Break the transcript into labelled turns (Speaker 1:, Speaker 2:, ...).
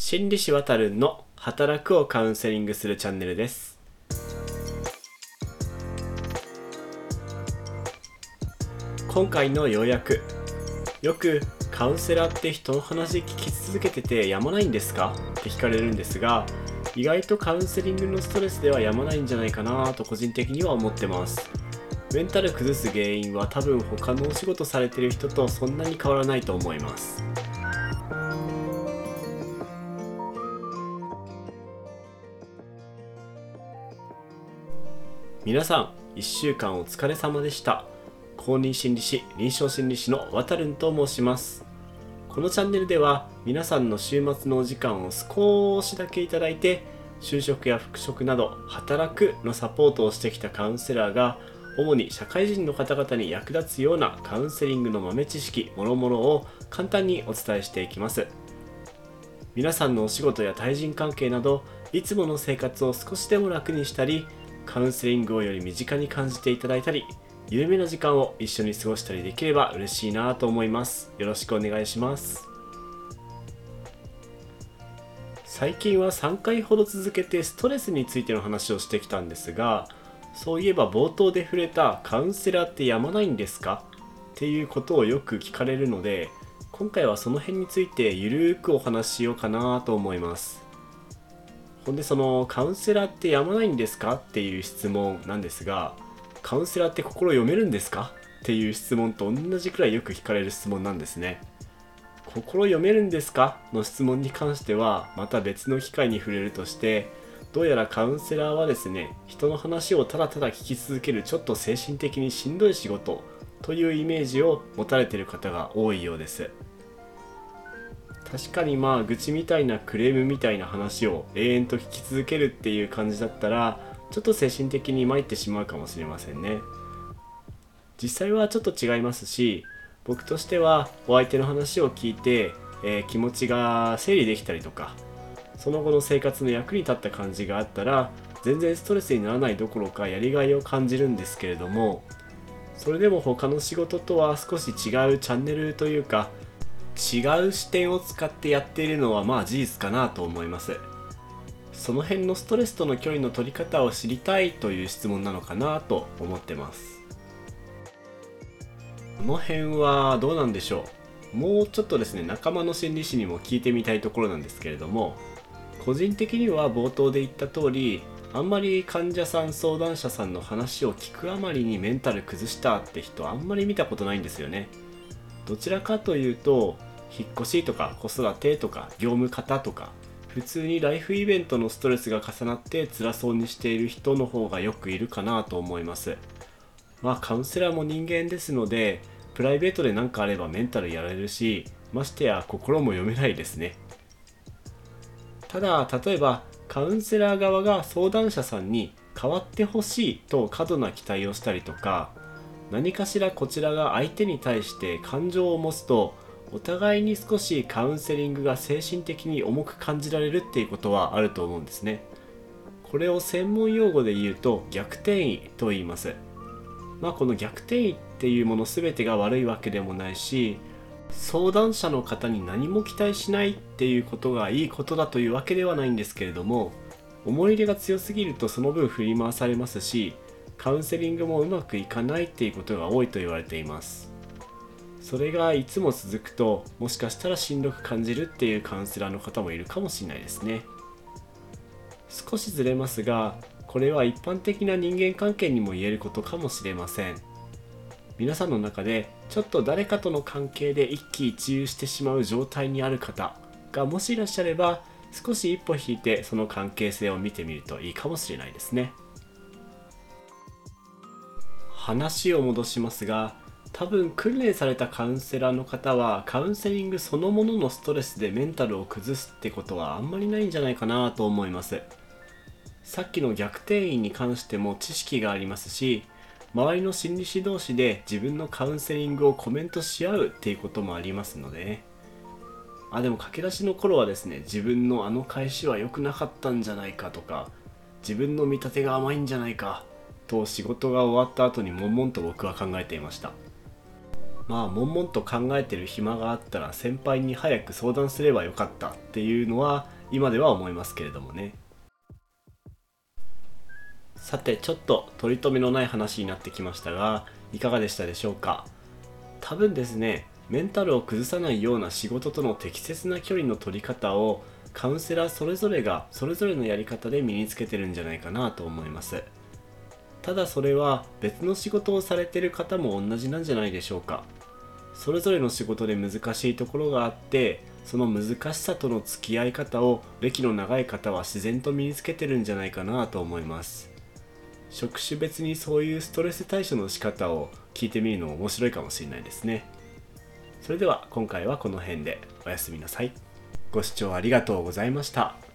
Speaker 1: 心理師わたるんの働くをカウンセリングするチャンネルです。今回の要約よくカウンセラーって人の話聞き続けててやまないんですか？って聞かれるんですが意外とカウンセリングのストレスではやまないんじゃないかなと個人的には思ってます。メンタル崩す原因は多分他のお仕事されてる人とそんなに変わらないと思います。皆さん1週間お疲れ様でした。公認心理師臨床心理師のわたるんと申します。このチャンネルでは皆さんの週末のお時間を少しだけいただいて就職や復職など働くのサポートをしてきたカウンセラーが主に社会人の方々に役立つようなカウンセリングの豆知識もろもろを簡単にお伝えしていきます。皆さんのお仕事や対人関係などいつもの生活を少しでも楽にしたりカウンセリングをより身近に感じていただいたり有名な時間を一緒に過ごしたりできれば嬉しいなと思います。よろしくお願いします。最近は3回ほど続けてストレスについての話をしてきたんですがそういえば冒頭で触れたカウンセラーってやまないんですか？っていうことをよく聞かれるので今回はその辺についてゆるーくお話ししようかなと思います。ほんでそのカウンセラーってやまないんですかっていう質問なんですがカウンセラーって心読めるんですか？っていう質問と同じくらいよく聞かれる質問なんですね。心読めるんですかの質問に関してはまた別の機会に触れるとしてどうやらカウンセラーはですね人の話をただただ聞き続けるちょっと精神的にしんどい仕事というイメージを持たれている方が多いようです。確かにまあ愚痴みたいなクレームみたいな話を永遠と聞き続けるっていう感じだったらちょっと精神的に参ってしまうかもしれませんね。実際はちょっと違いますし僕としてはお相手の話を聞いて、えー、気持ちが整理できたりとかその後の生活の役に立った感じがあったら全然ストレスにならないどころかやりがいを感じるんですけれどもそれでも他の仕事とは少し違うチャンネルというか違う視点を使ってやっているのはまあ事実かなと思います。その辺のストレスとの距離の取り方を知りたいという質問なのかなと思ってます。この辺はどうなんでしょう。もうちょっとですね仲間の心理師にも聞いてみたいところなんですけれども個人的には冒頭で言った通りあんまり患者さん相談者さんの話を聞くあまりにメンタル崩したって人あんまり見たことないんですよね。どちらかというと引っ越しとか子育てとか業務方とか普通にライフイベントのストレスが重なって辛そうにしている人の方がよくいるかなと思います。まあカウンセラーも人間ですのでプライベートで何かあればメンタルやられるしましてや心も読めないですね。ただ例えばカウンセラー側が相談者さんに変わってほしいと過度な期待をしたりとか何かしらこちらが相手に対して感情を持つとお互いに少しカウンセリングが精神的に重く感じられるっていうことはあると思うんですね。これを専門用語で言うと逆転移と言います。まあこの逆転移っていうもの全てが悪いわけでもないし相談者の方に何も期待しないっていうことがいいことだというわけではないんですけれども思い入れが強すぎるとその分振り回されますしカウンセリングもうまくいかないっていうことが多いと言われています。それがいつも続くともしかしたらしんどく感じるっていうカウンセラーの方もいるかもしれないですね。少しずれますがこれは一般的な人間関係にも言えることかもしれません。皆さんの中でちょっと誰かとの関係で一喜一憂してしまう状態にある方がもしいらっしゃれば少し一歩引いてその関係性を見てみるといいかもしれないですね。話を戻しますが多分訓練されたカウンセラーの方はカウンセリングそのもののストレスでメンタルを崩すってことはあんまりないんじゃないかなと思います。さっきの逆転員に関しても知識がありますし周りの心理師同士で自分のカウンセリングをコメントし合うっていうこともありますので。ねあでも駆け出しの頃はですね自分のあの返しは良くなかったんじゃないかとか自分の見立てが甘いんじゃないかと仕事が終わった後に悶々と僕は考えていました。まあ悶々と考えてる暇があったら先輩に早く相談すればよかったっていうのは今では思いますけれどもね。さてちょっと取り留めのない話になってきましたがいかがでしたでしょうか？多分ですねメンタルを崩さないような仕事との適切な距離の取り方をカウンセラーそれぞれがそれぞれのやり方で身につけてるんじゃないかなと思います。ただそれは別の仕事をされてる方も同じなんじゃないでしょうか。それぞれの仕事で難しいところがあってその難しさとの付き合い方を歴の長い方は自然と身につけてるんじゃないかなと思います。職種別にそういうストレス対処の仕方を聞いてみるのも面白いかもしれないですね。それでは今回はこの辺で。おやすみなさい。ご視聴ありがとうございました。